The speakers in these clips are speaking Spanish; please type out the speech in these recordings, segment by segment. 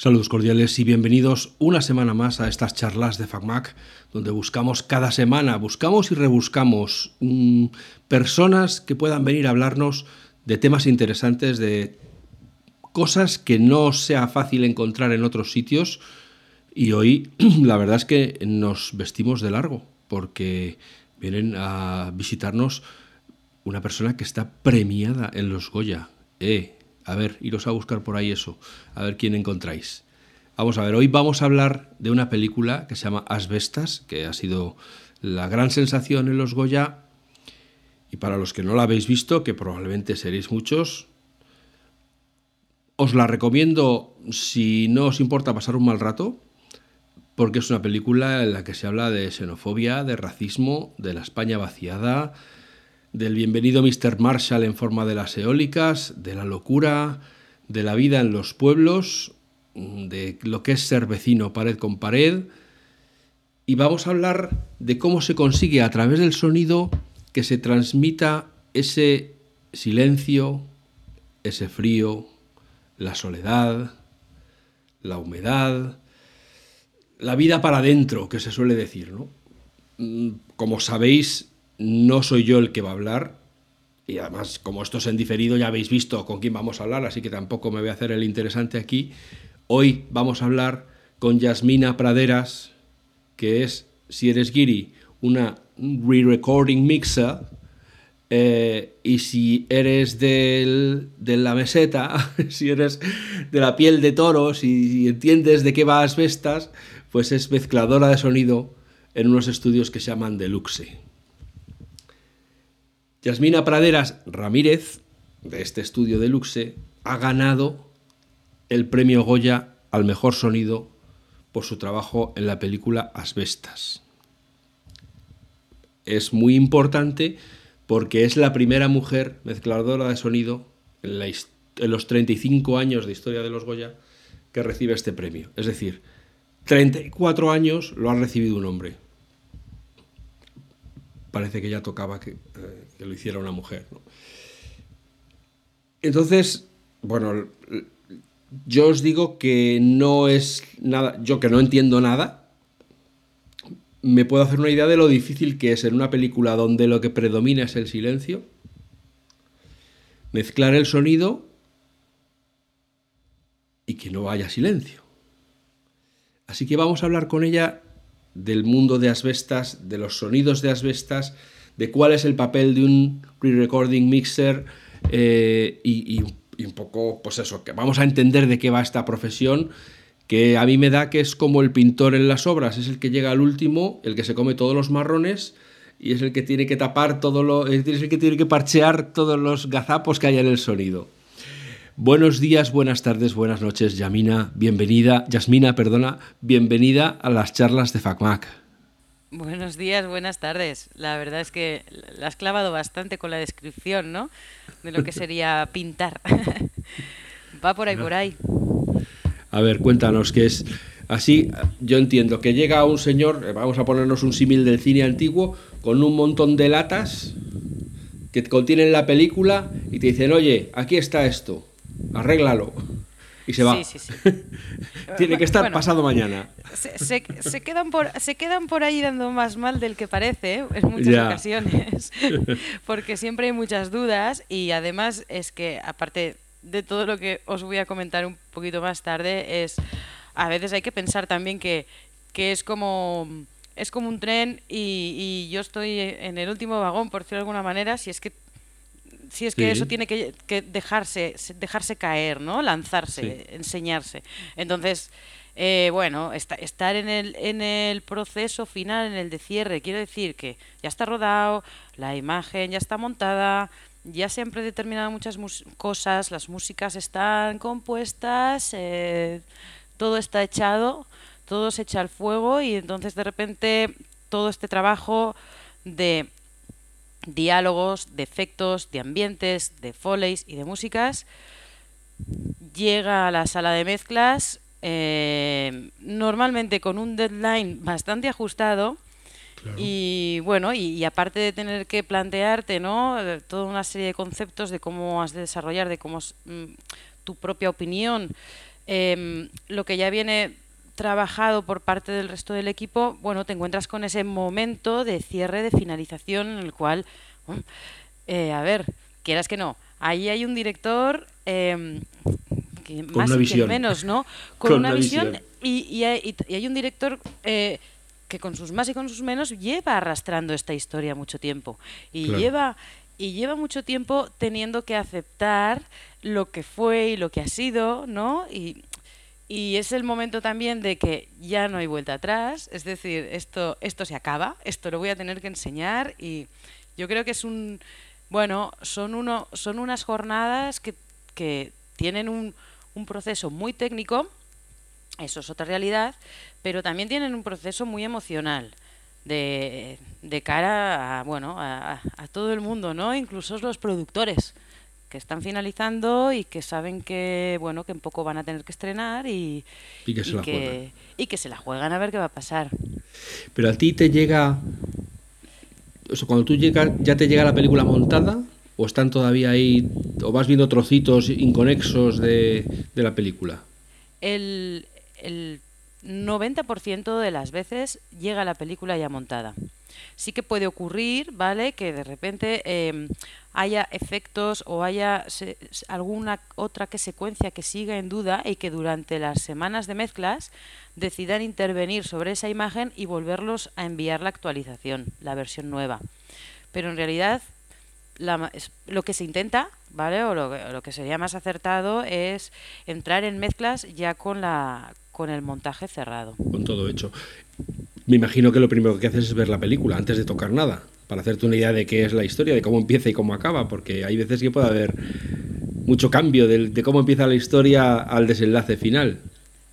Saludos cordiales y bienvenidos una semana más a estas charlas de FacMac, donde buscamos cada semana, buscamos y rebuscamos mm, personas que puedan venir a hablarnos de temas interesantes, de cosas que no sea fácil encontrar en otros sitios. Y hoy la verdad es que nos vestimos de largo, porque vienen a visitarnos una persona que está premiada en los Goya. Eh, a ver, iros a buscar por ahí eso, a ver quién encontráis. Vamos a ver, hoy vamos a hablar de una película que se llama Asbestas, que ha sido la gran sensación en los Goya. Y para los que no la habéis visto, que probablemente seréis muchos, os la recomiendo si no os importa pasar un mal rato, porque es una película en la que se habla de xenofobia, de racismo, de la España vaciada, del bienvenido Mr. Marshall en forma de las eólicas, de la locura, de la vida en los pueblos, de lo que es ser vecino pared con pared, y vamos a hablar de cómo se consigue a través del sonido que se transmita ese silencio, ese frío, la soledad, la humedad, la vida para adentro, que se suele decir, ¿no? Mm, como sabéis, no soy yo el que va a hablar. Y además, como esto es en diferido, ya habéis visto con quién vamos a hablar, así que tampoco me voy a hacer el interesante aquí. Hoy vamos a hablar con Yasmina Praderas, que es, si eres Giri, una re-recording mixer. Eh, y si eres de la meseta, si eres de la piel de toros y, y entiendes de qué va Asbestas, pues es mezcladora de sonido en unos estudios que se llaman Deluxe. Yasmina Praderas Ramírez, de este estudio de Luxe, ha ganado el premio Goya al mejor sonido por su trabajo en la película Asbestas. Es muy importante porque es la primera mujer mezcladora de sonido en, en los 35 años de historia de los Goya que recibe este premio. Es decir, 34 años lo ha recibido un hombre parece que ya tocaba que, eh, lo hiciera una mujer. Entonces, bueno, yo os digo que no es nada, yo que no entiendo nada, me puedo hacer una idea de lo difícil que es en una película donde lo que predomina es el silencio, mezclar el sonido y que no haya silencio. Así que vamos a hablar con ella del mundo de asbestas, de los sonidos de asbestas, de cuál es el papel de un re-recording mixer eh, y, un poco, pues eso, que vamos a entender de qué va esta profesión, que a mí me da que es como el pintor en las obras, es el que llega al último, el que se come todos los marrones y es el que tiene que tapar todo lo, es el que tiene que parchear todos los gazapos que hay en el sonido. Buenos días, buenas tardes, buenas noches, Yamina, bienvenida, Yasmina, perdona, bienvenida a las charlas de FacMac. Buenos días, buenas tardes. La verdad es que la has clavado bastante con la descripción, ¿no? De lo que sería pintar. Va por ahí, por ahí. A ver, cuéntanos qué es. Así, yo entiendo que llega un señor, eh, vamos a ponernos un símil del cine antiguo, con un montón de latas que contienen la película y te dicen, oye, aquí está esto arréglalo. Y se va. Tiene que estar pasado mañana. Se, quedan por, se quedan por ahí dando más mal del que parece ¿eh? en muchas ocasiones. Porque siempre hay muchas dudas y además es que, aparte de todo lo que os voy a comentar un poquito más tarde, es a veces hay que pensar también que, que es como es como un tren y, y, yo estoy en el último vagón, por decirlo de alguna manera, si es que si es que eso tiene que, dejarse, dejarse caer, ¿no? Lanzarse, enseñarse. Entonces, eh, bueno, estar en el, en el proceso final, en el de cierre, quiere decir que ya está rodado, la imagen ya está montada, ya se han predeterminado muchas cosas, las músicas están compuestas, eh, todo está echado, todo se echa al fuego y entonces de repente todo este trabajo de diálogos, de efectos, de ambientes, de foleys y de músicas. Llega a la sala de mezclas eh, normalmente con un deadline bastante ajustado. Y bueno, y, aparte de tener que plantearte, ¿no? Toda una serie de conceptos de cómo has de desarrollar, de cómo mm, tu propia opinión em, lo que ya viene trabajado por parte del resto del equipo, bueno, te encuentras con ese momento de cierre, de finalización, en el cual, eh, a ver, quieras que no, ahí hay un director em, que más que menos, ¿no? Con, una, visión, Y, hay, un director eh, que con sus más y con sus menos lleva arrastrando esta historia mucho tiempo y lleva y lleva mucho tiempo teniendo que aceptar lo que fue y lo que ha sido, ¿no? Y, y es el momento también de que ya no hay vuelta atrás, es decir, esto, esto se acaba, esto lo voy a tener que enseñar y yo creo que es un, bueno, son, uno, son unas jornadas que, que tienen un, un proceso muy técnico, eso es otra realidad, pero también tienen un proceso muy emocional de, de cara a, bueno, a, todo el mundo, ¿no? Incluso los productores que están finalizando y que saben que bueno que en poco van a tener que estrenar y, que se, la, juegan. y que se la juegan a ver qué va a pasar. Pero a ti te llega, o cuando tú llegas, ya te llega la película montada o están todavía ahí o vas viendo trocitos inconexos de, de la película. El, el 90% de las veces llega la película ya montada. Sí que puede ocurrir, ¿vale? Que de repente em, haya efectos o haya alguna otra que secuencia que siga en duda y que durante las semanas de mezclas decidan intervenir sobre esa imagen y volverlos a enviar la actualización, la versión nueva. Pero en realidad lo que se intenta, ¿vale? O lo, lo que sería más acertado es entrar en mezclas ya con la con el montaje cerrado. Con todo hecho. Me imagino que lo primero que haces es ver la película antes de tocar nada, para hacerte una idea de qué es la historia, de cómo empieza y cómo acaba, porque hay veces que puede haber mucho cambio de, cómo empieza la historia al desenlace final.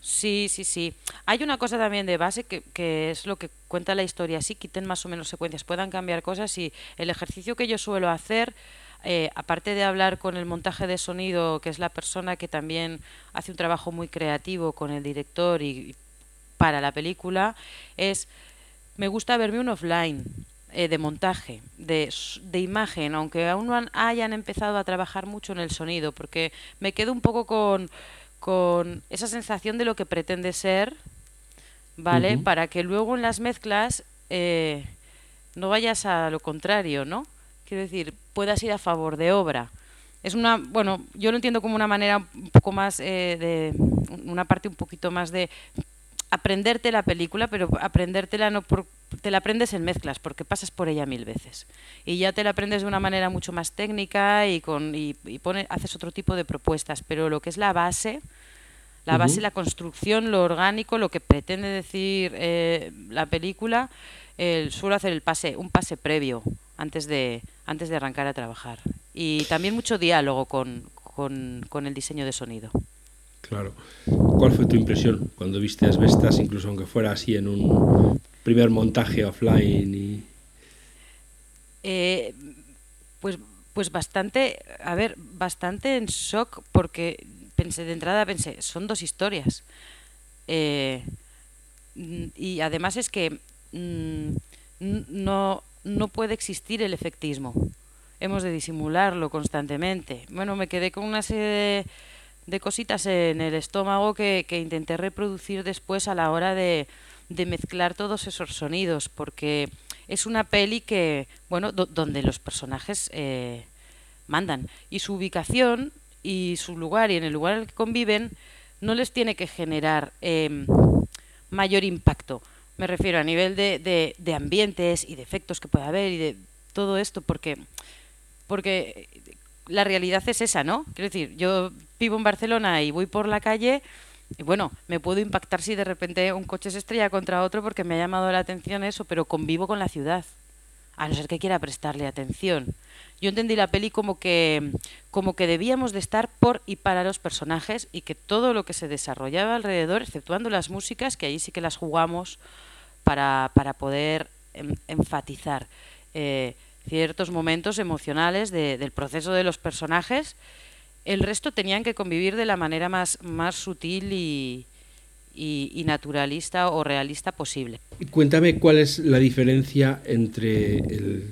Sí, sí, sí. Hay una cosa también de base que, es lo que cuenta la historia. Sí, quiten más o menos secuencias, puedan cambiar cosas y el ejercicio que yo suelo hacer eh, aparte de hablar con el montaje de sonido, que es la persona que también hace un trabajo muy creativo con el director y, para la película, es me gusta verme un offline eh, de montaje, de, de, imagen, aunque aún no hayan empezado a trabajar mucho en el sonido, porque me quedo un poco con, con esa sensación de lo que pretende ser, ¿vale? Para que luego en las mezclas eh, no vayas a lo contrario, ¿no? Quiero decir, puedas ir a favor de obra. Es una, bueno, yo lo entiendo como una manera un poco más eh, de, una parte un poquito más de aprenderte la película, pero aprendértela no por, te la aprendes en mezclas, porque pasas por ella mil veces. Y ya te la aprendes de una manera mucho más técnica y, con, y, pone, haces otro tipo de propuestas, pero lo que es la base, la base, la construcción, lo orgánico, lo que pretende decir eh, la película, el, suelo hacer el pase, un pase previo antes de, antes de arrancar a trabajar. Y también mucho diálogo con, con, el diseño de sonido. Claro. ¿Cuál fue tu impresión cuando viste Asbestas, incluso aunque fuera así en un primer montaje offline? Y... Eh, pues, pues bastante, a ver, bastante en shock porque pensé de entrada, pensé, son dos historias. Eh, y además es que mm, no, no puede existir el efectismo. Hemos de disimularlo constantemente. Bueno, me quedé con una serie de, cositas en el estómago que, intenté reproducir después a la hora de, mezclar todos esos sonidos, porque es una peli que, bueno, donde los personajes eh, mandan y su ubicación y su lugar y en el lugar en el que conviven no les tiene que generar em, mayor impacto me refiero a nivel de, de, ambientes y de efectos que pueda haber y de todo esto, porque, porque la realidad es esa, ¿no? Quiero decir, yo vivo en Barcelona y voy por la calle y bueno, me puedo impactar si de repente un coche se estrella contra otro porque me ha llamado la atención eso, pero convivo con la ciudad, a no ser que quiera prestarle atención. Yo entendí la peli como que, como que debíamos de estar por y para los personajes y que todo lo que se desarrollaba alrededor, exceptuando las músicas, que ahí sí que las jugamos para, para poder enfatizar eh, ciertos momentos emocionales del proceso de los personajes. El resto tenían que convivir de la manera más, más sutil y, y, naturalista o realista posible. Cuéntame cuál es la diferencia entre el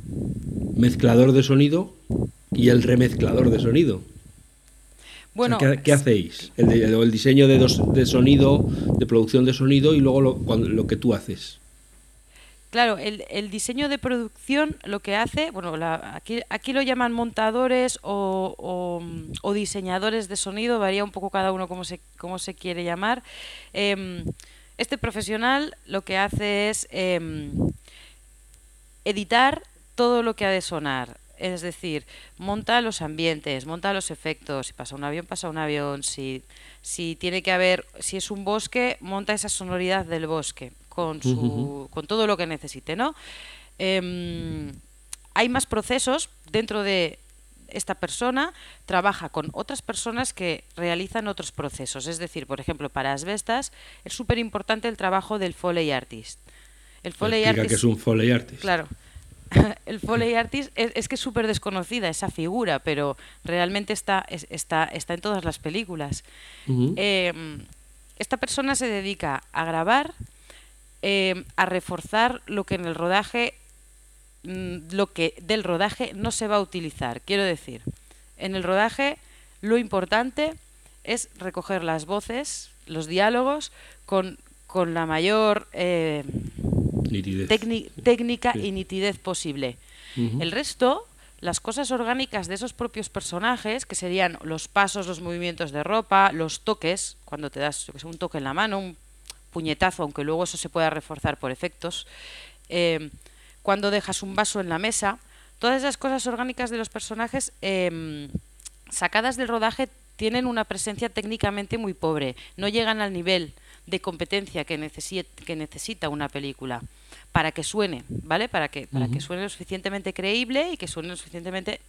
mezclador de sonido y el remezclador de sonido. Bueno, ¿qué, hacéis? El, diseño de, de, sonido, de producción de sonido y luego lo, lo que tú haces. Claro, el, diseño de producción lo que hace, bueno, aquí, aquí, lo llaman montadores o, diseñadores de sonido, varía un poco cada uno cómo se, se quiere llamar. Em, este profesional lo que hace es em, editar todo lo que ha de sonar. Es decir, monta los ambientes, monta los efectos. Si pasa un avión, pasa un avión. Si, si tiene que haber, si es un bosque, monta esa sonoridad del bosque con, su, con todo lo que necesite, ¿no? Em, hay más procesos dentro de esta persona trabaja con otras personas que realizan otros procesos. Es decir, por ejemplo, para asbestas es súper importante el trabajo del Foley Artist. El Foley Artist. que es un Foley Artist. Claro. El Foley Artist es, que es súper desconocida esa figura, pero realmente está, está, está en todas las películas. Em, esta persona se dedica a grabar Em, a reforzar lo que en el rodaje, mm, lo que del rodaje no se va a utilizar. Quiero decir, en el rodaje lo importante es recoger las voces, los diálogos con, con la mayor eh, técnica y nitidez posible. El resto, las cosas orgánicas de esos propios personajes, que serían los pasos, los movimientos de ropa, los toques, cuando te das un toque en la mano, un puñetazo, aunque luego eso se pueda reforzar por efectos, eh, cuando dejas un vaso en la mesa, todas esas cosas orgánicas de los personajes em, sacadas del rodaje tienen una presencia técnicamente muy pobre, no llegan al nivel de competencia que, que necesita una película para que suene, ¿vale? Para que, para que suene lo suficientemente creíble y que suene lo suficientemente.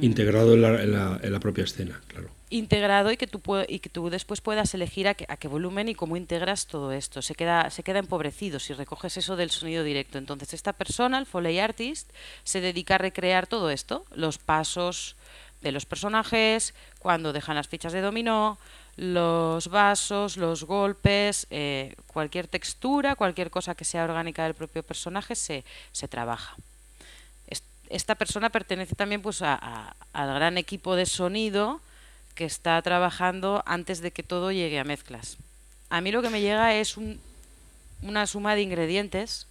Integrado en la, en, la, propia escena, claro. Integrado y que tú, y que tú después puedas elegir a, qué volumen y cómo integras todo esto. Se queda, se queda empobrecido si recoges eso del sonido directo. Entonces esta persona, el Foley Artist, se dedica a recrear todo esto, los pasos de los personajes, cuando dejan las fichas de dominó, los vasos, los golpes, eh, cualquier textura, cualquier cosa que sea orgánica del propio personaje se, se trabaja esta persona pertenece también pues al gran equipo de sonido que está trabajando antes de que todo llegue a mezclas. A mí lo que me llega es una suma de ingredientes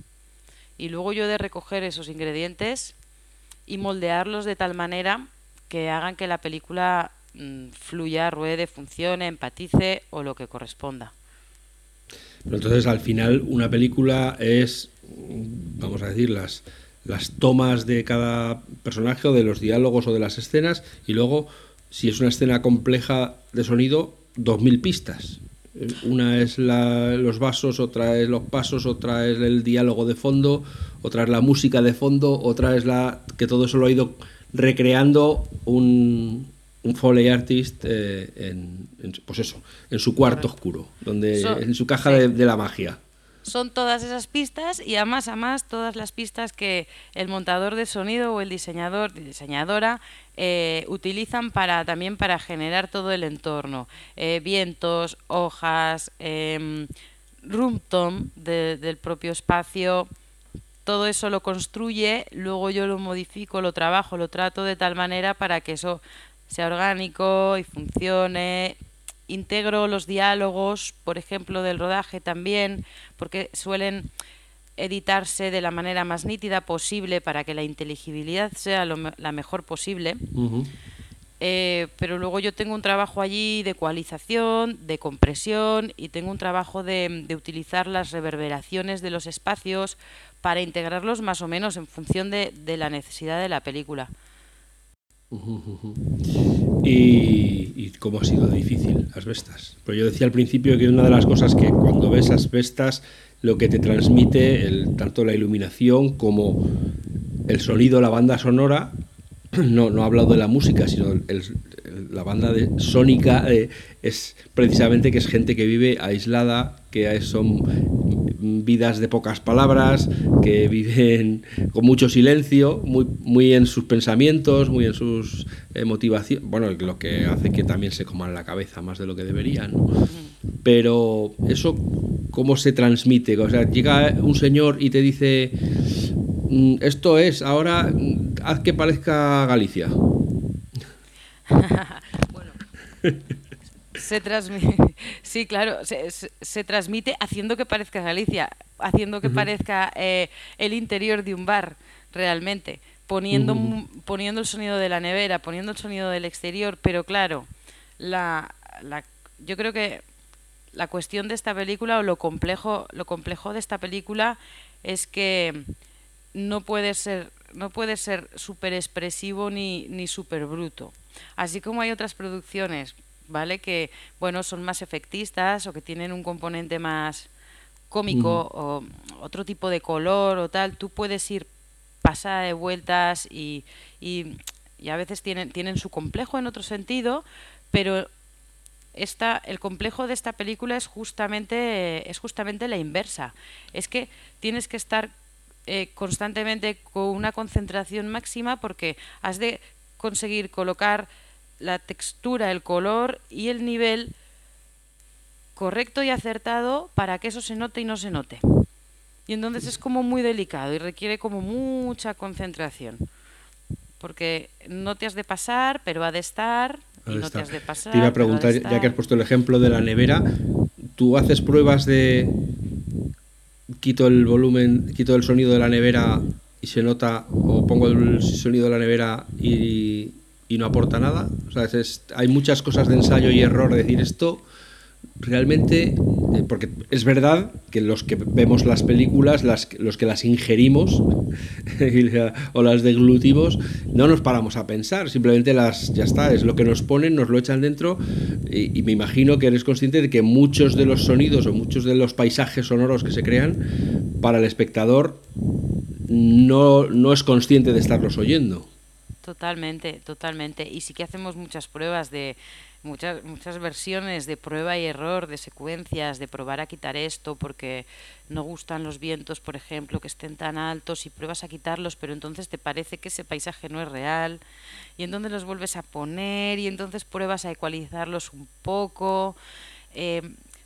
y luego yo de recoger esos ingredientes y moldearlos de tal manera que hagan que la película mm, fluya, ruede, funcione, empatice o lo que corresponda. entonces al final una película es, vamos a decir, las, las tomas de cada personaje o de los diálogos o de las escenas y luego, si es una escena compleja de sonido, dos mil pistas. Una es los vasos, otra es los pasos, otra es el diálogo de fondo, otra es la música de fondo, otra es la que todo eso lo ha ido recreando un, un Foley artist eh, en, pues eso, en su cuarto oscuro, donde en su caja de la magia son todas esas pistas y a más a más todas las pistas que el montador de sonido o el diseñador diseñadora eh, utilizan para también para generar todo el entorno. Eh, vientos hojas eh, room tone del propio espacio todo eso lo construye luego yo lo modifico lo trabajo lo trato de tal manera para que eso sea orgánico y funcione integro los diálogos, por ejemplo, del rodaje también, porque suelen editarse de la manera más nítida posible para que la inteligibilidad sea la mejor posible. Eh, pero luego yo tengo un trabajo allí de ecualización, de compresión y tengo un trabajo de, utilizar las reverberaciones de los espacios para integrarlos más o menos en función de la necesidad de la película. ¿Y, cómo ha sido difícil Asbestas? Pues yo decía al principio que una de las cosas que cuando ves Asbestas lo que te transmite el, tanto la iluminación como el sonido, la banda sonora, no, no he hablado de la música, sino la banda de, sónica eh, es precisamente que es gente que vive aislada, que son vidas de pocas palabras, que viven con mucho silencio, muy, muy en sus pensamientos, muy en sus eh, motivaciones, bueno, lo que hace que también se coman la cabeza más de lo que deberían. Pero eso, ¿cómo se transmite? O sea, llega un señor y te dice, mm, esto es, ahora haz que parezca Galicia. bueno, se transmite, sí, claro, se, transmite haciendo que parezca Galicia, haciendo que parezca eh, el interior de un bar, realmente, poniendo, poniendo el sonido de la nevera, poniendo el sonido del exterior, pero claro, la, la, yo creo que la cuestión de esta película o lo complejo, lo complejo de esta película es que no puede ser no puede ser súper expresivo ni, ni súper bruto. Así como hay otras producciones, ¿vale? Que, bueno, son más efectistas o que tienen un componente más cómico o otro tipo de color o tal, tú puedes ir pasada de vueltas y, y, y a veces tienen, tienen su complejo en otro sentido, pero esta, el complejo de esta película es justamente, es justamente la inversa. Es que tienes que estar eh, constantemente con una concentración máxima porque has de conseguir colocar la textura, el color y el nivel correcto y acertado para que eso se note y no se note. Y entonces es como muy delicado y requiere como mucha concentración. Porque no te has de pasar, pero ha de estar, y no te has de pasar. Te iba a preguntar, ya que has puesto el ejemplo de la nevera, ¿tú haces pruebas de quito el volumen, quito el sonido de la nevera y se nota, o pongo el sonido de la nevera y, y no aporta nada? Hay muchas cosas de ensayo y error, decir esto realmente, eh, porque es verdad que los que vemos las películas, las, los que las ingerimos o las deglutimos, no nos paramos a pensar, simplemente las, ya está, es lo que nos ponen, nos lo echan dentro y, me imagino que eres consciente de que muchos de los sonidos o muchos de los paisajes sonoros que se crean para el espectador no, no es consciente de estarlos oyendo. Totalmente, totalmente. Y sí que hacemos muchas pruebas de muchas, muchas versiones de prueba y error, de secuencias, de probar a quitar esto porque no gustan los vientos, por ejemplo, que estén tan altos y pruebas a quitarlos, pero entonces te parece que ese paisaje no es real y entonces los vuelves a poner y entonces pruebas a ecualizarlos un poco. Eh,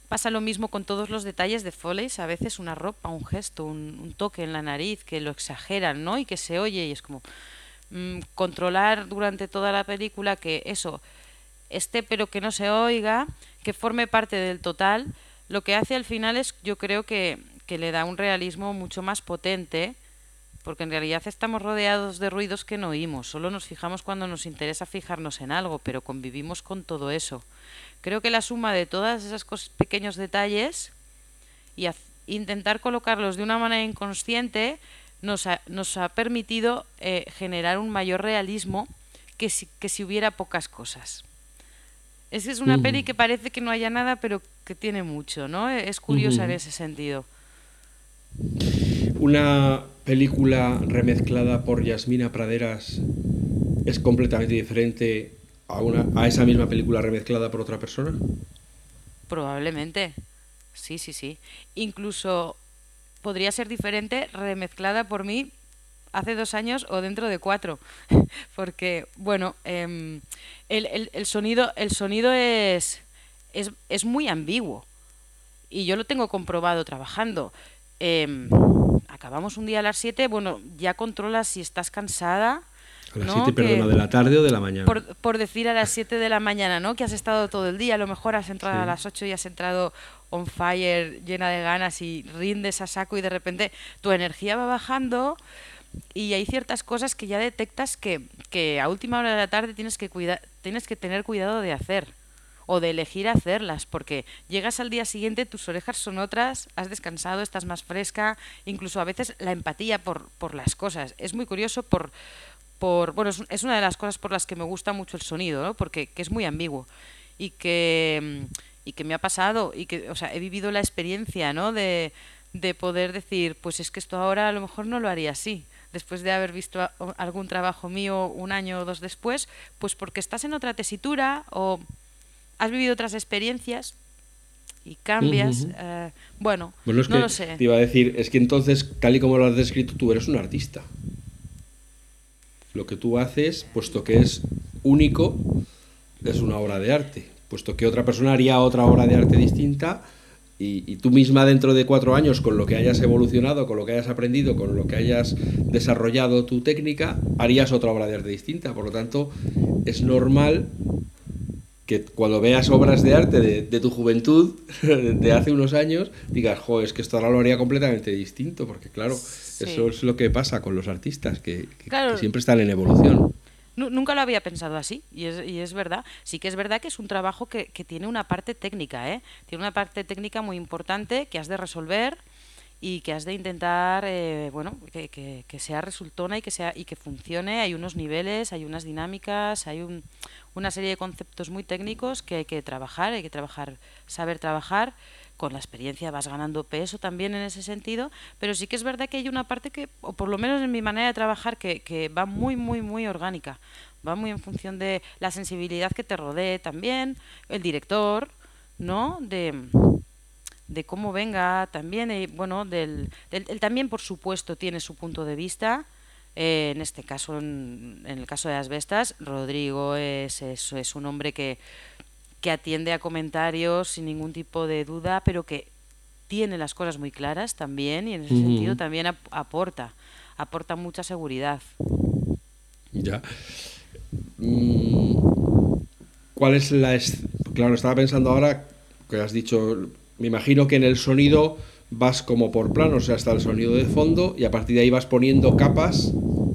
pasa lo mismo con todos los detalles de Foley, a veces una ropa, un gesto, un, un, toque en la nariz que lo exageran, ¿no? Y que se oye y es como mm, controlar durante toda la película que eso esté pero que no se oiga, que forme parte del total, lo que hace al final es, yo creo que, que le da un realismo mucho más potente, porque en realidad estamos rodeados de ruidos que no oímos, solo nos fijamos cuando nos interesa fijarnos en algo, pero convivimos con todo eso. Creo que la suma de todas esos pequeños detalles y intentar colocarlos de una manera inconsciente nos ha, nos ha permitido eh, generar un mayor realismo que si, que si hubiera pocas cosas. Es, es una peli que parece que no haya nada, pero que tiene mucho, ¿no? Es curiosa en ese sentido. Una película remezclada por Yasmina Praderas es completamente diferente a, una, a esa misma película remezclada por otra persona? Probablemente. Sí, sí, sí. Incluso podría ser diferente remezclada por mí hace dos años o dentro de cuatro. Porque, bueno, em, el, el, sonido, el sonido es, es, es, muy ambiguo. Y yo lo tengo comprobado trabajando. Em, acabamos un día a las 7, bueno, ya controlas si estás cansada. A las 7, perdona, de la tarde o de la mañana. Por, por, decir a las 7 de la mañana, ¿no? Que has estado todo el día, a lo mejor has entrado a las 8 y has entrado on fire, llena de ganas y rindes a saco y de repente tu energía va bajando, y hay ciertas cosas que ya detectas que, que, a última hora de la tarde tienes que, cuidar, tienes que tener cuidado de hacer o de elegir hacerlas, porque llegas al día siguiente, tus orejas son otras, has descansado, estás más fresca, incluso a veces la empatía por, por las cosas. Es muy curioso por, por bueno, es, una de las cosas por las que me gusta mucho el sonido, ¿no? porque que es muy ambiguo y que, y que me ha pasado y que, o sea, he vivido la experiencia, ¿no? De, de poder decir, pues es que esto ahora a lo mejor no lo haría así después de haber visto algún trabajo mío un año o dos después, pues porque estás en otra tesitura o has vivido otras experiencias y cambias. Eh, bueno, no lo sé. Te iba a decir, es que entonces, tal y como lo has descrito, tú eres un artista. Lo que tú haces, puesto que es único, es una obra de arte. Puesto que otra persona haría otra obra de arte distinta, y, tú misma dentro de cuatro años, con lo que hayas evolucionado, con lo que hayas aprendido, con lo que hayas desarrollado tu técnica, harías otra obra de arte distinta. Por lo tanto, es normal que cuando veas obras de arte de, tu juventud, de hace unos años, digas, jo, es que esto ahora lo haría completamente distinto, porque claro, eso es lo que pasa con los artistas, que, siempre están en evolución. Nunca lo había pensado así, y es, y es, verdad. Sí que es verdad que es un trabajo que, que tiene una parte técnica, ¿eh? Tiene una parte técnica muy importante que has de resolver y que has de intentar eh, bueno que, que, que, sea resultona y que sea y que funcione hay unos niveles hay unas dinámicas hay un, una serie de conceptos muy técnicos que hay que trabajar hay que trabajar saber trabajar con la experiencia vas ganando peso también en ese sentido pero sí que es verdad que hay una parte que o por lo menos en mi manera de trabajar que, va muy muy muy orgánica. Va muy en función de la sensibilidad que te rodee también el director no de de cómo venga también, y bueno, del, él también por supuesto tiene su punto de vista, eh, en este caso, en, el caso de las bestas, Rodrigo es, es, es, un hombre que, que atiende a comentarios sin ningún tipo de duda, pero que tiene las cosas muy claras también y en ese sentido también aporta, aporta mucha seguridad. Ya. Mm, ¿Cuál es la... Claro, estaba pensando ahora que has dicho me imagino que en el sonido vas como por plano, o sea, hasta el sonido de fondo y a partir de ahí vas poniendo capas,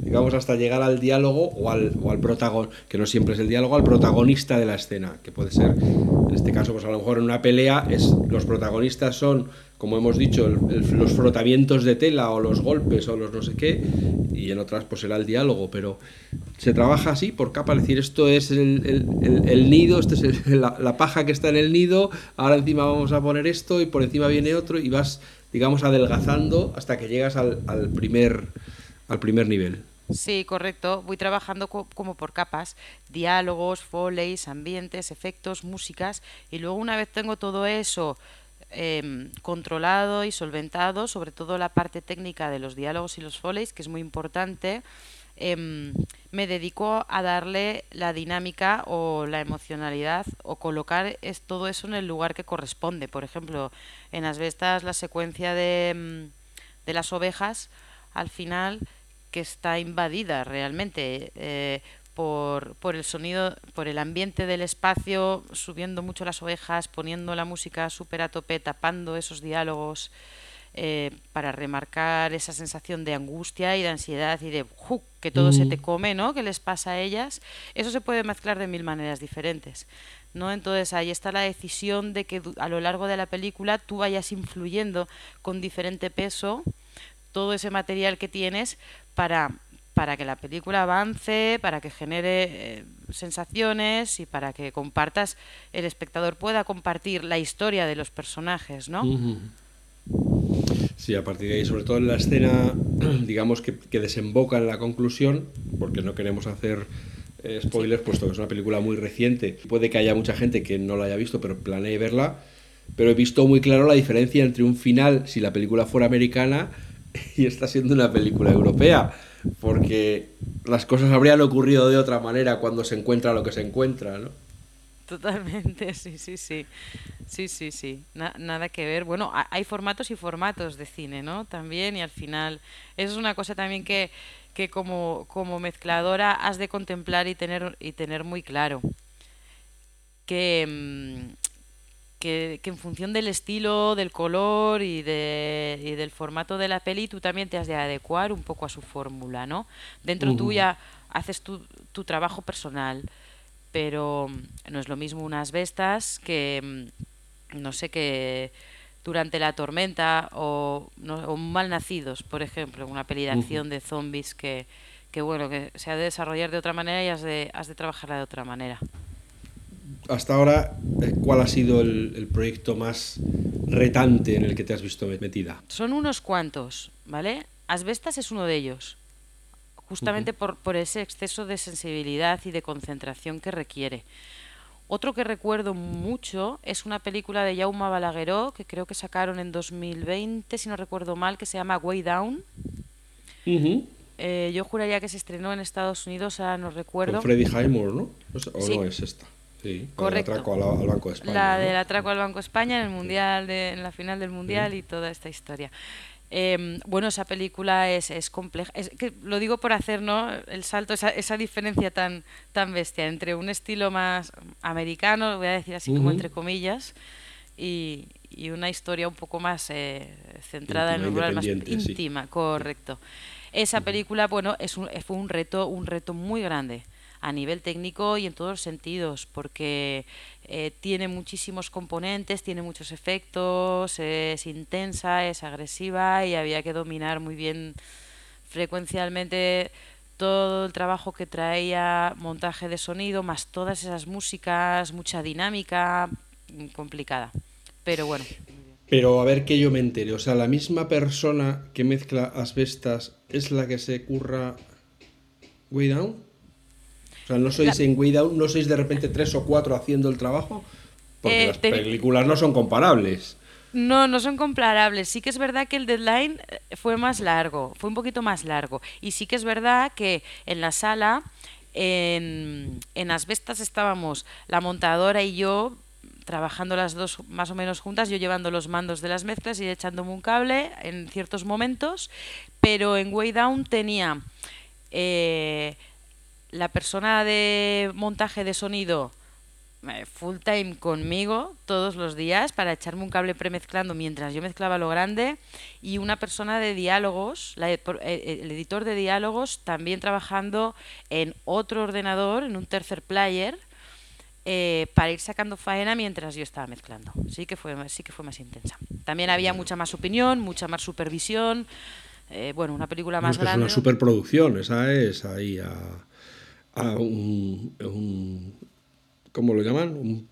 digamos, hasta llegar al diálogo o al, o al protagonista, que no siempre es el diálogo, al protagonista de la escena, que puede ser, en este caso, pues a lo mejor en una pelea es, los protagonistas son como hemos dicho, los frotamientos de tela o los golpes o los no sé qué, y en otras pues será el diálogo, pero se trabaja así por capa, es decir, esto es el, nido, esto es la, paja que está en el nido, ahora encima vamos a poner esto y por encima viene otro y vas, digamos, adelgazando hasta que llegas al, primer, al primer nivel. Sí, correcto. Voy trabajando como por capas, diálogos, foleys, ambientes, efectos, músicas, y luego una vez tengo todo eso Em, controlado y solventado, sobre todo la parte técnica de los diálogos y los foleys, que es muy importante. Em, me dedico a darle la dinámica o la emocionalidad o colocar es, todo eso en el lugar que corresponde. Por ejemplo, en las bestas la secuencia de, em, de las ovejas, al final que está invadida realmente. Eh, por, por, el sonido, por el ambiente del espacio, subiendo mucho las ovejas, poniendo la música súper a tope, tapando esos diálogos eh, para remarcar esa sensación de angustia y de ansiedad y de que todo se te come, ¿no? Que les pasa a ellas. Eso se puede mezclar de mil maneras diferentes. ¿no? Entonces ahí está la decisión de que a lo largo de la película tú vayas influyendo con diferente peso todo ese material que tienes para para que la película avance, para que genere eh, sensaciones y para que compartas, el espectador pueda compartir la historia de los personajes, ¿no? Sí, a partir de ahí, sobre todo en la escena, digamos, que, desemboca en la conclusión, porque no queremos hacer eh, spoilers, puesto que es una película muy reciente. Puede que haya mucha gente que no la haya visto, pero planee verla. Pero he visto muy claro la diferencia entre un final, si la película fuera americana, y está siendo una película europea porque las cosas habrían ocurrido de otra manera cuando se encuentra lo que se encuentra, ¿no? Totalmente, sí, sí, sí. Sí, sí, sí. nada que ver. Bueno, hay formatos y formatos de cine, ¿no? También, y al final, eso es una cosa también que, que como, como mezcladora has de contemplar y tener, y tener muy claro. Que, mm, que, en función del estilo, del color y, de, y, del formato de la peli, tú también te has de adecuar un poco a su fórmula, ¿no? Dentro tuya haces tu, tu, trabajo personal, pero mm, no es lo mismo unas bestas que, mm, no sé, que durante la tormenta o, no, malnacidos, por ejemplo, una peli de acción de zombies que, que, bueno, que se ha de desarrollar de otra manera y has de, has de trabajarla de otra manera hasta ahora, eh, ¿cuál ha sido el, proyecto más retante en el que te has visto metida? Son unos cuantos, ¿vale? Asbestas es uno de ellos, justamente por, por, ese exceso de sensibilidad y de concentración que requiere. Otro que recuerdo mucho es una película de Jaume Balagueró, que creo que sacaron en 2020, si no recuerdo mal, que se llama Way Down. Eh, yo juraría que se estrenó en Estados Unidos, ahora no recuerdo. Con Freddie Highmore, ¿no? ¿O no es esta? Sí, Correcto. atraco al, Banco de España. La del atraco al Banco de España en el mundial, de, en la final del mundial y toda esta historia. Em, bueno, esa película es, es compleja. Es que lo digo por hacer ¿no? el salto, esa, esa diferencia tan, tan bestia entre un estilo más americano, voy a decir así como entre comillas, y, y, una historia un poco más eh, centrada en lo rural, más íntima, correcto. Esa película, bueno, es un, fue un reto, un reto muy grande a nivel técnico y en todos los sentidos, porque eh, tiene muchísimos componentes, tiene muchos efectos, es intensa, es agresiva y había que dominar muy bien frecuencialmente todo el trabajo que traía montaje de sonido, más todas esas músicas, mucha dinámica mm, complicada. Pero bueno. Pero a ver que yo me entere, o sea, la misma persona que mezcla asbestas es la que se curra Way Down. O sea, no sois en Way no sois de repente tres o cuatro haciendo el trabajo, porque eh, las películas no son comparables. No, no son comparables. Sí que es verdad que el deadline eh, fue más largo, fue un poquito más largo. Y sí que es verdad que en la sala, en, en Asbestas estábamos la montadora y yo trabajando las dos más o menos juntas, yo llevando los mandos de las mezclas y echándome un cable en ciertos momentos, pero en Way Down tenía eh, la persona de montaje de sonido eh, full time conmigo todos los días para echarme un cable premezclando mientras yo mezclaba lo grande y una persona de diálogos, eh, eh, el editor de diálogos también trabajando en otro ordenador, en un tercer player, para ir sacando faena mientras yo estaba mezclando. Sí que fue, sí que fue más intensa. También había mucha más opinión, mucha más supervisión. bueno, una película más grande. Es una superproducción, esa es ahí a a un, ¿cómo lo llaman? Un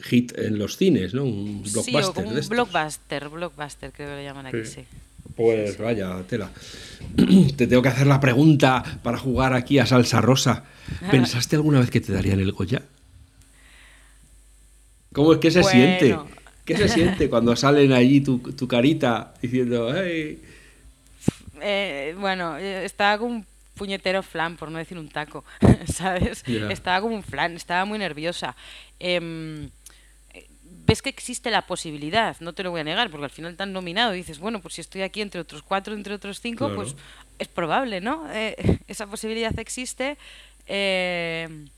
hit en los cines, ¿no? Un blockbuster. Sí, un blockbuster, blockbuster creo que lo llaman aquí, sí. Pues vaya, tela. Te tengo que hacer la pregunta para jugar aquí a salsa rosa. ¿Pensaste alguna vez que te darían el Goya? ¿Cómo es que se siente? ¿Qué se siente cuando salen allí tu, carita diciendo, hey? Eh, bueno, eh, estaba con un puñetero flan, por no decir un taco, ¿sabes? Estaba como un flan, estaba muy nerviosa. Em, ves que existe la posibilidad, no te lo voy a negar, porque al final te han nominado y dices, bueno, pues si estoy aquí entre otros cuatro, entre otros cinco, pues es probable, ¿no? Eh, esa posibilidad existe. Em,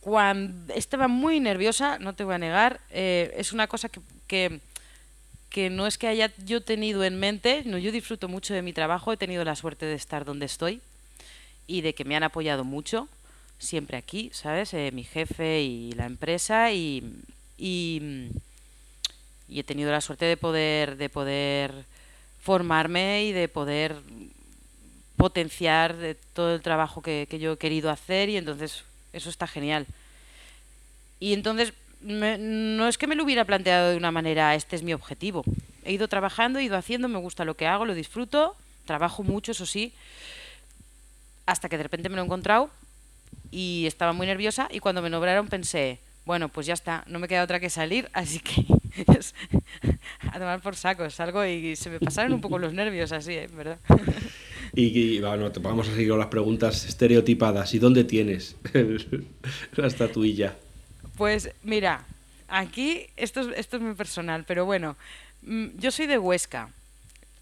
cuando estaba muy nerviosa, no te voy a negar, eh, es una cosa que que no es que haya yo tenido en mente, no, yo disfruto mucho de mi trabajo, he tenido la suerte de estar donde estoy y de que me han apoyado mucho, siempre aquí, ¿sabes? Eh, mi jefe y la empresa y, y, he tenido la suerte de poder, de poder formarme y de poder potenciar todo el trabajo que, que yo he querido hacer y entonces eso está genial. Y entonces no es que me lo hubiera planteado de una manera, este es mi objetivo. He ido trabajando, he ido haciendo, me gusta lo que hago, lo disfruto, trabajo mucho, eso sí, hasta que de repente me lo he encontrado y estaba muy nerviosa y cuando me nombraron pensé, bueno, pues ya está, no me queda otra que salir, así que a tomar por saco, salgo y se me pasaron un poco los nervios así, ¿eh? ¿verdad? Y, bueno, vamos a seguir con las preguntas estereotipadas. ¿Y dónde tienes la estatuilla? Pues mira, aquí esto es, esto es muy personal, pero bueno, mm, yo soy de Huesca.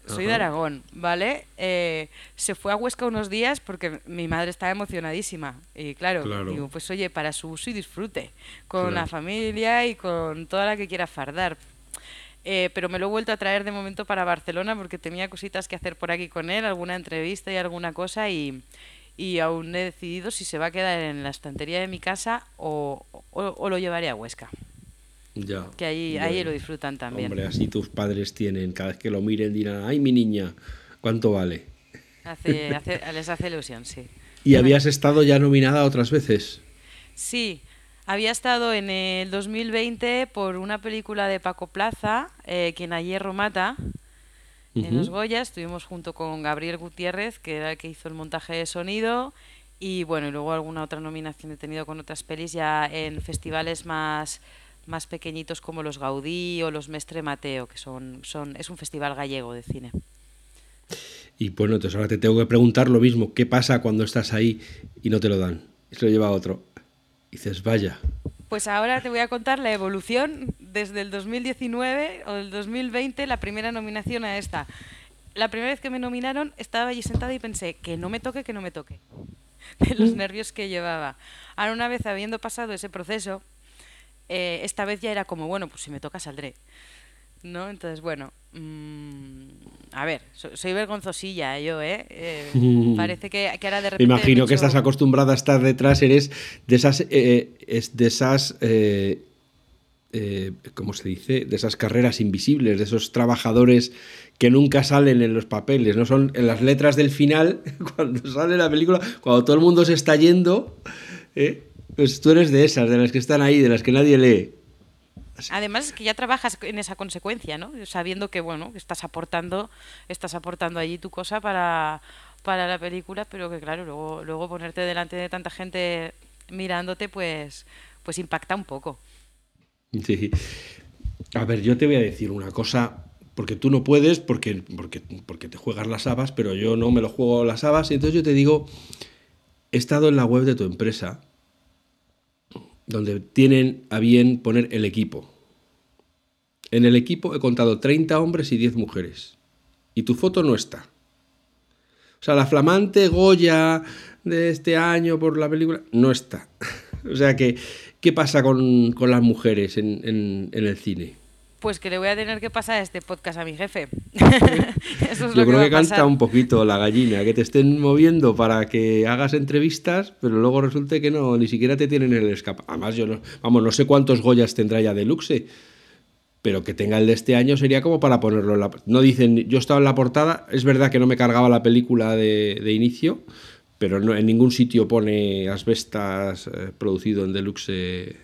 Soy de Aragón, ¿vale? Eh, se fue a Huesca unos días porque mi madre estaba emocionadísima. Y claro, digo, pues oye, para su uso y disfrute, con la familia y con toda la que quiera fardar. Eh, pero me lo he vuelto a traer de momento para Barcelona porque tenía cositas que hacer por aquí con él, alguna entrevista y alguna cosa y, y aún he decidido si se va a quedar en la estantería de mi casa o, lo llevaré a Huesca. Ya. Que ahí, ahí lo disfrutan también. Hombre, así tus padres tienen, cada vez que lo miren dirán, ay mi niña, ¿cuánto vale? les hace ilusión, sí. ¿Y habías estado ya nominada otras veces? Sí, había estado en el 2020 por una película de Paco Plaza, eh, Quien a hierro mata, en los Goya. Estuvimos junto con Gabriel Gutiérrez, que era el que hizo el montaje de sonido. Y bueno, y luego alguna otra nominación he tenido con otras pelis ya en festivales más, más pequeñitos como los Gaudí o los Mestre Mateo, que son, son, es un festival gallego de cine. Y bueno, entonces ahora te tengo que preguntar lo mismo. ¿Qué pasa cuando estás ahí y no te lo dan? Y se lo lleva a otro. dices, vaya. Pues ahora te voy a contar la evolución desde el 2019 o el 2020, la primera nominación a esta. La primera vez que me nominaron estaba allí sentada y pensé, que no me toque, que no me toque. De los mm. nervios que llevaba. Ahora una vez habiendo pasado ese proceso, eh, esta vez ya era como, bueno, pues si me toca saldré. ¿No? Entonces, bueno, mm, a ver, soy, vergonzosilla yo, ¿eh? eh parece que, ahora de repente... Me imagino que estás acostumbrada a estar detrás, eres de esas... Eh, es de esas ¿cómo se dice? De esas carreras invisibles, de esos trabajadores que nunca salen en los papeles, no son en las letras del final, cuando sale la película, cuando todo el mundo se está yendo, pues tú eres de esas, de las que están ahí, de las que nadie lee. Además es que ya trabajas en esa consecuencia, ¿no? Sabiendo que bueno, estás aportando, estás aportando allí tu cosa para, para la película, pero que claro, luego, luego ponerte delante de tanta gente mirándote, pues, pues impacta un poco. Sí. A ver, yo te voy a decir una cosa, porque tú no puedes, porque, porque, porque te juegas las habas, pero yo no me lo juego las habas, y entonces yo te digo, he estado en la web de tu empresa donde tienen a bien poner el equipo. En el equipo he contado 30 hombres y 10 mujeres. Y tu foto no está. O sea, la flamante Goya de este año por la película no está. o sea que, ¿qué pasa con, las mujeres en el cine? Pues que le voy a tener que pasar este podcast a mi jefe. Eso es Yo creo que, canta un poquito la gallina, que te estén moviendo para que hagas entrevistas, pero luego resulte que no, ni siquiera te tienen el escape. Además, yo no, vamos, no sé cuántos Goyas tendrá ya Deluxe, pero que tenga el de este año sería como para ponerlo en la. No dicen, yo estaba en la portada, es verdad que no me cargaba la película de, inicio, pero no, en ningún sitio pone asbestas eh, producido en Deluxe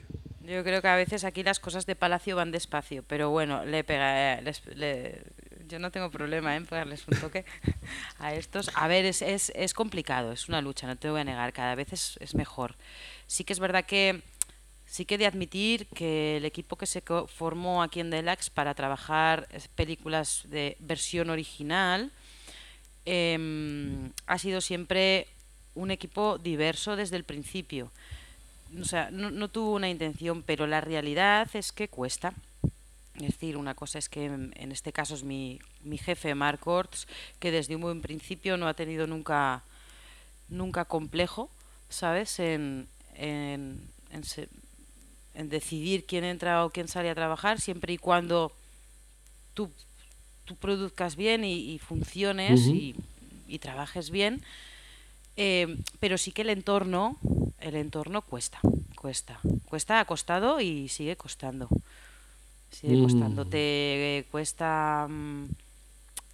yo creo que a veces aquí las cosas de Palacio van despacio, pero bueno, le pega, eh, yo no tengo problema en pegarles un toque a estos. A ver, es, es, es, complicado, es una lucha, no te voy a negar, cada vez es, es mejor. Sí que es verdad que sí que de admitir que el equipo que se formó aquí en Delax para trabajar películas de versión original em, ha sido siempre un equipo diverso desde el principio o sea, no, tuvo una intención, pero la realidad es que cuesta. Es decir, una cosa es que en este caso es mi, mi jefe, Mark Orts, que desde un buen principio no ha tenido nunca, nunca complejo, ¿sabes? En, en, en, decidir quién entra o quién sale a trabajar, siempre y cuando tú, tú produzcas bien y, funciones y, y, trabajes bien. Eh, pero sí que el entorno el entorno cuesta, cuesta. Cuesta, ha costado y sigue costando. Sigue mm. costando. Te cuesta. Mm,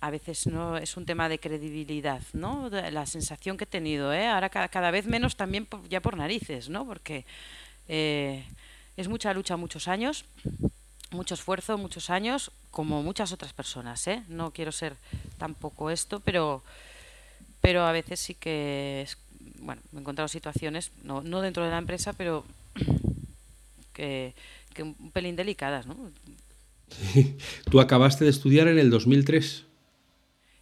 a veces no es un tema de credibilidad, ¿no? La sensación que he tenido, ¿eh? Ahora cada, vez menos también ya por narices, ¿no? Porque eh, es mucha lucha, muchos años, mucho esfuerzo, muchos años, como muchas otras personas, ¿eh? No quiero ser tampoco esto, pero pero a veces sí que es bueno, me he encontrado situaciones, no, no dentro de la empresa, pero que, un pelín delicadas, ¿no? Tú acabaste de estudiar en el 2003.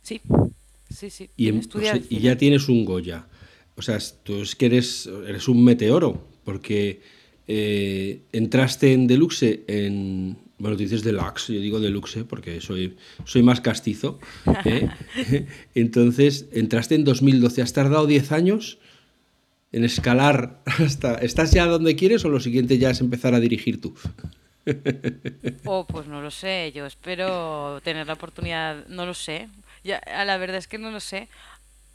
Sí, sí, sí. Y, y ya tienes un Goya. O sea, tú es que eres, eres un meteoro, porque eh, entraste en Deluxe en... Bueno, tú dices Deluxe, yo digo Deluxe porque soy, soy más castizo. ¿eh? Entonces, entraste en 2012. ¿Has tardado 10 años en escalar hasta... ¿Estás ya donde quieres o lo siguiente ya es empezar a dirigir tú? Oh, pues no lo sé, yo espero tener la oportunidad, no lo sé. Ya, la verdad es que no lo sé.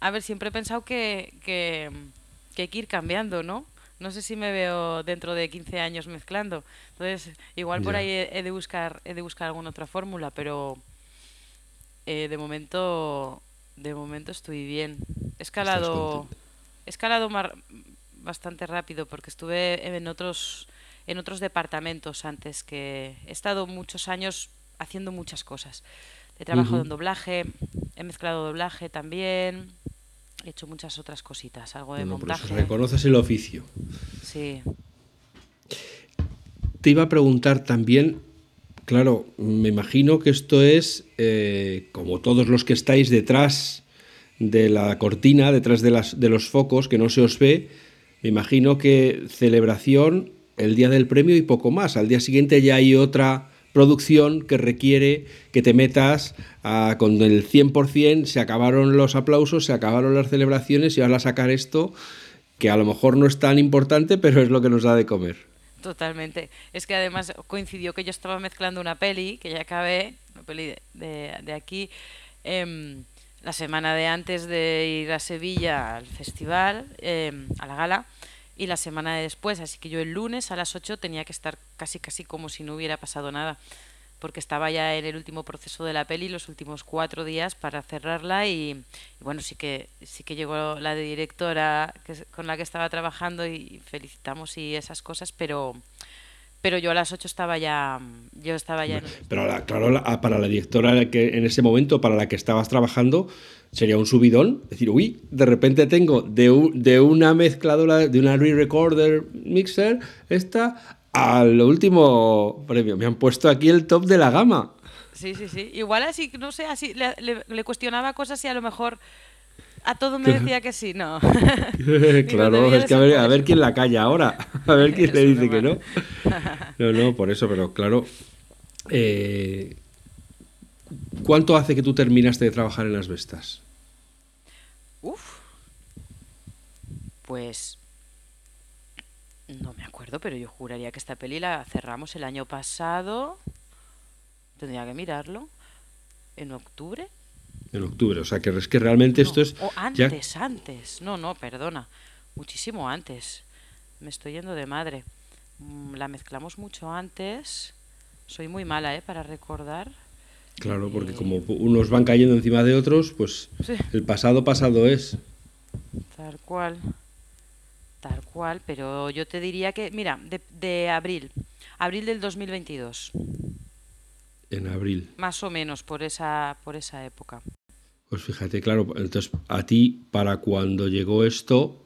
A ver, siempre he pensado que, que, hay que ir cambiando, ¿no? No sé si me veo dentro de 15 años mezclando. Entonces, igual por ahí he, de buscar he de buscar alguna otra fórmula, pero eh, de momento de momento estoy bien. He escalado he escalado bastante rápido porque estuve en otros, en otros departamentos antes que he estado muchos años haciendo muchas cosas. He trabajado en doblaje, he mezclado doblaje también, he hecho muchas otras cositas, algo de montaje. reconoces el oficio. Sí. Te iba a preguntar también, claro, me imagino que esto es, eh, como todos los que estáis detrás de la cortina, detrás de, las, de los focos, que no se os ve, me imagino que celebración el día del premio y poco más. Al día siguiente ya hay otra producción que requiere que te metas con el 100%, se acabaron los aplausos, se acabaron las celebraciones y ahora a sacar esto que a lo mejor no es tan importante, pero es lo que nos da de comer. Totalmente. Es que además coincidió que yo estaba mezclando una peli, que ya acabé, una peli de, aquí, em, la semana de antes de ir a Sevilla al festival, em, a la gala, y la semana de después, así que yo el lunes a las 8 tenía que estar casi casi como si no hubiera pasado nada, porque estaba ya en el último proceso de la peli, los últimos cuatro días para cerrarla y, bueno, sí que sí que llegó la de directora con la que estaba trabajando y felicitamos y esas cosas, pero pero yo a las 8 estaba ya yo estaba ya pero claro para la directora que en ese momento para la que estabas trabajando sería un subidón. Decir, uy, de repente tengo de, de una mezcladora, de una re-recorder mixer, esta, al último premio. Me han puesto aquí el top de la gama. Sí, sí, sí. Igual así, no sé, así le, cuestionaba cosas y a lo mejor a todo me decía que sí, no. claro, es que a ver, a ver quién la calla ahora. A ver quién le dice que no. No, no, por eso, pero claro. Eh, ¿Cuánto hace que tú terminaste de trabajar en las Vestas? Uf. Pues. No me acuerdo, pero yo juraría que esta peli la cerramos el año pasado. Tendría que mirarlo. ¿En octubre? En octubre, o sea que es que realmente esto es. O antes, antes. No, no, perdona. Muchísimo antes. Me estoy yendo de madre. Mm, la mezclamos mucho antes. Soy muy mala, ¿eh? Para recordar. Claro, porque como unos van cayendo encima de otros, pues el pasado pasado es. Tal cual. Tal cual, pero yo te diría que, mira, de, de abril, abril del 2022. En abril. Más o menos por esa, por esa época. Pues fíjate, claro, entonces a ti, para cuando llegó esto,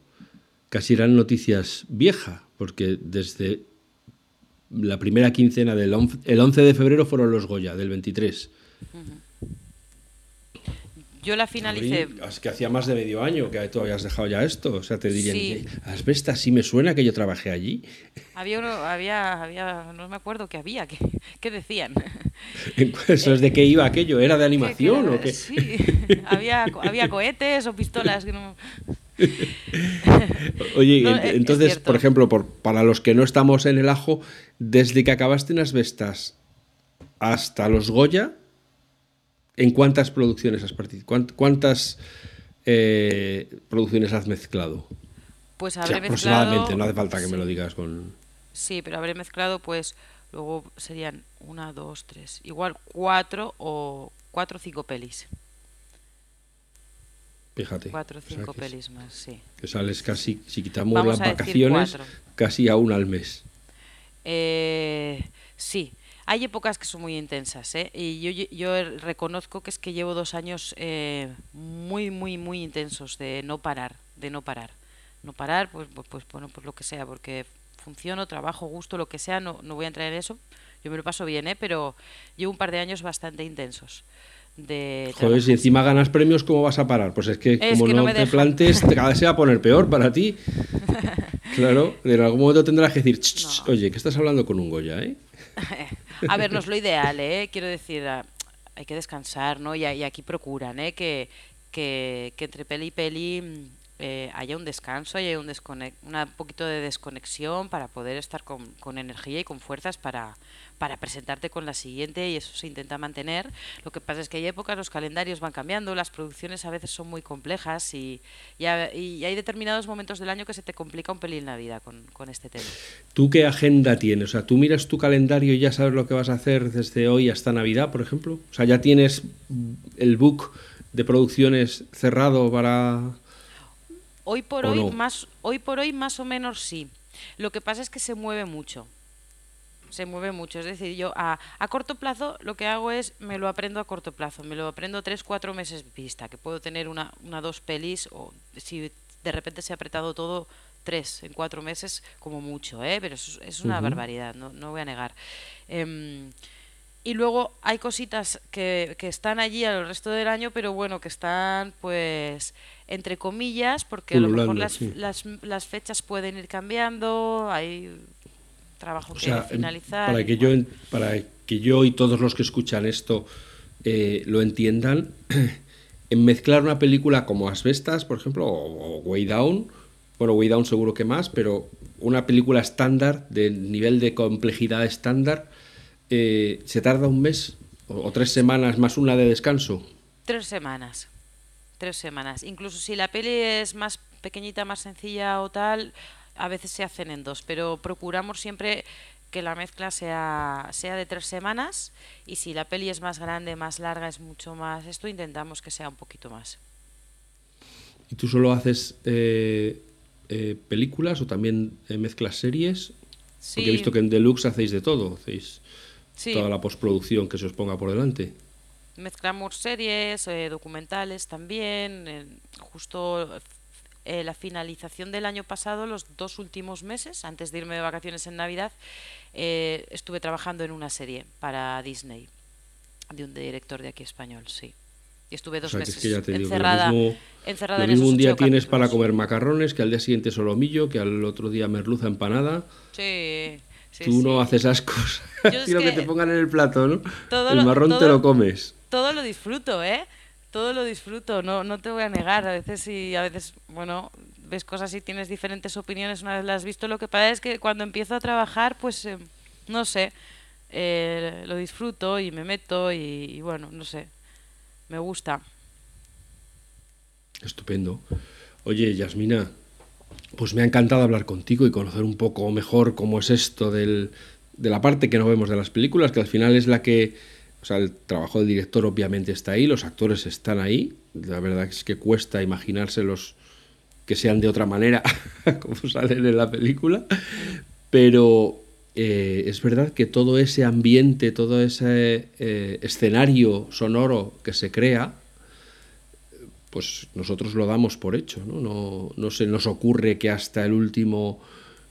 casi eran noticias viejas, porque desde la primera quincena del el 11 de febrero fueron los Goya, del 23. Yo la finalicé. es que hacía más de medio año que tú habías dejado ya esto. O sea, te dirían, sí. Asbestas sí me suena que yo trabajé allí. Había uno, había, había, no me acuerdo qué había, qué, decían. ¿Eso es de qué iba aquello? ¿Era de animación o qué? Sí, había, había cohetes o pistolas. Oye, entonces, por ejemplo, por, para los que no estamos en el ajo, desde que acabaste en Asbestas hasta los Goya, ¿En cuántas producciones has participado? ¿Cuántas eh, producciones has mezclado? Pues habré aproximadamente, no hace falta que me lo digas con... Sí, pero habré mezclado, pues, luego serían una, dos, tres, igual cuatro o cuatro o cinco pelis. Fíjate. Cuatro o cinco pelis más, sí. Que sales casi, si quitamos las vacaciones, casi a una al mes. Eh, sí, hay épocas que son muy intensas, ¿eh? Y yo, yo reconozco que es que llevo dos años eh, muy, muy, muy intensos de no parar, de no parar. No parar, pues, pues, pues, bueno, pues lo que sea, porque funciono, trabajo, gusto, lo que sea, no, no voy a entrar en eso. Yo me lo paso bien, ¿eh? Pero llevo un par de años bastante intensos. De Joder, si encima ganas premios, ¿cómo vas a parar? Pues es que como no, te plantes, cada vez se va a poner peor para ti. claro, en algún momento tendrás que decir, oye, que estás hablando con un Goya, ¿eh? a ver, no es lo ideal, ¿eh? Quiero decir, ah, hay que descansar, ¿no? Y, aquí procuran, ¿eh? Que, que, que entre peli y peli mm, eh, haya un descanso, haya un, un poquito de desconexión para poder estar con, con energía y con fuerzas para, para presentarte con la siguiente y eso se intenta mantener. Lo que pasa es que hay épocas, los calendarios van cambiando, las producciones a veces son muy complejas y, y, hay determinados momentos del año que se te complica un pelín la vida con, con, este tema. ¿Tú qué agenda tienes? O sea, ¿tú miras tu calendario y ya sabes lo que vas a hacer desde hoy hasta Navidad, por ejemplo? O sea, ¿ya tienes el book de producciones cerrado para...? Hoy por hoy, más, hoy por hoy más o menos sí. Lo que pasa es que se mueve mucho se mueve mucho. Es decir, yo a, a, corto plazo lo que hago es me lo aprendo a corto plazo, me lo aprendo tres, cuatro meses vista, que puedo tener una, una dos pelis o si de repente se ha apretado todo tres en cuatro meses como mucho, ¿eh? pero es, es una barbaridad, no, no, voy a negar. Em, y luego hay cositas que, que están allí a lo resto del año, pero bueno, que están pues entre comillas, porque a lo mejor las, las, las, fechas pueden ir cambiando, hay trabajo que finalizar. Para que, yo, para que yo y todos los que escuchan esto eh, lo entiendan, en mezclar una película como Asbestas, por ejemplo, o, Way Down, bueno, Way Down seguro que más, pero una película estándar, de nivel de complejidad estándar, eh, ¿se tarda un mes o, tres semanas más una de descanso? Tres semanas. Tres semanas. Incluso si la peli es más pequeñita, más sencilla o tal, a veces se hacen en dos, pero procuramos siempre que la mezcla sea, sea de tres semanas y si la peli es más grande, más larga, es mucho más... Esto intentamos que sea un poquito más. ¿Y tú solo haces eh, eh, películas o también mezclas series? Sí. Porque he visto que en Deluxe hacéis de todo, hacéis toda la postproducción que se os ponga por delante. Mezclamos series, documentales también. justo eh, la finalización del año pasado, los dos últimos meses, antes de irme de vacaciones en Navidad, eh, estuve trabajando en una serie para Disney, de un director de aquí español, sí. Y estuve dos meses encerrada, digo, encerrada mismo, un día tienes para comer macarrones, que al día siguiente solomillo, que al otro día merluza empanada. Sí. Tú no haces ascos. Quiero que, te pongan en el plato, ¿no? el marrón te lo comes. Todo lo disfruto, ¿eh? todo lo disfruto, no, no te voy a negar. A veces sí, a veces, bueno, ves cosas y tienes diferentes opiniones una vez las has visto. Lo que pasa es que cuando empiezo a trabajar, pues, eh, no sé, eh, lo disfruto y me meto y, bueno, no sé, me gusta. Estupendo. Oye, Yasmina, pues me ha encantado hablar contigo y conocer un poco mejor cómo es esto del, de la parte que no vemos de las películas, que al final es la que o sea, el trabajo del director obviamente está ahí, los actores están ahí. La verdad es que cuesta imaginárselos que sean de otra manera, como salen en la película. Pero eh, es verdad que todo ese ambiente, todo ese eh, escenario sonoro que se crea, pues nosotros lo damos por hecho. ¿no? No, no se nos ocurre que hasta el último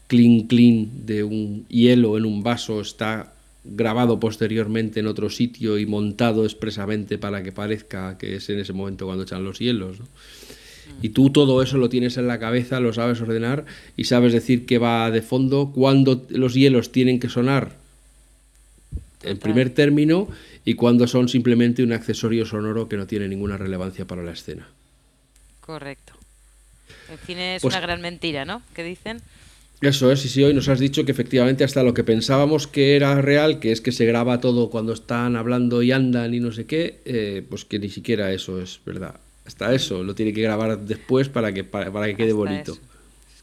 clean clean de un hielo en un vaso está grabado posteriormente en otro sitio y montado expresamente para que parezca que es en ese momento cuando echan los hielos. Y tú todo eso lo tienes en la cabeza, lo sabes ordenar y sabes decir que va de fondo, cuando los hielos tienen que sonar en primer término y cuando son simplemente un accesorio sonoro que no tiene ninguna relevancia para la escena. Correcto. El cine es pues una gran mentira, ¿no? ¿Qué dicen? Eso es, y sí, hoy nos has dicho que efectivamente hasta lo que pensábamos que era real, que es que se graba todo cuando están hablando y andan y no sé qué, eh, pues que ni siquiera eso es verdad. Hasta eso lo tiene que grabar después para que, para, que quede bonito.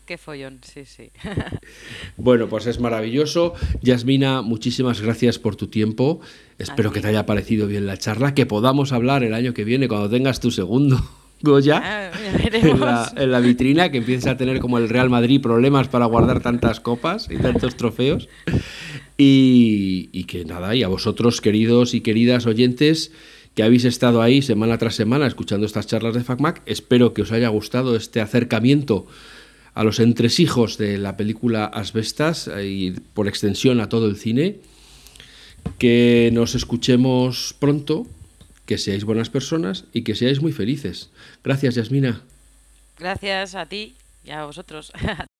Qué follón, sí, sí. bueno, pues es maravilloso. Yasmina, muchísimas gracias por tu tiempo. Espero que te haya parecido bien la charla, que podamos hablar el año que viene cuando tengas tu segundo. Goya ah, en, la, vitrina, que empieces a tener como el Real Madrid problemas para guardar tantas copas y tantos trofeos. Y, que nada, y a vosotros, queridos y queridas oyentes, que habéis estado ahí semana tras semana escuchando estas charlas de FacMac, espero que os haya gustado este acercamiento a los entresijos de la película Asbestas y por extensión a todo el cine. Que nos escuchemos pronto que seáis buenas personas y que seáis muy felices. Gracias, Yasmina. Gracias a ti y a vosotros.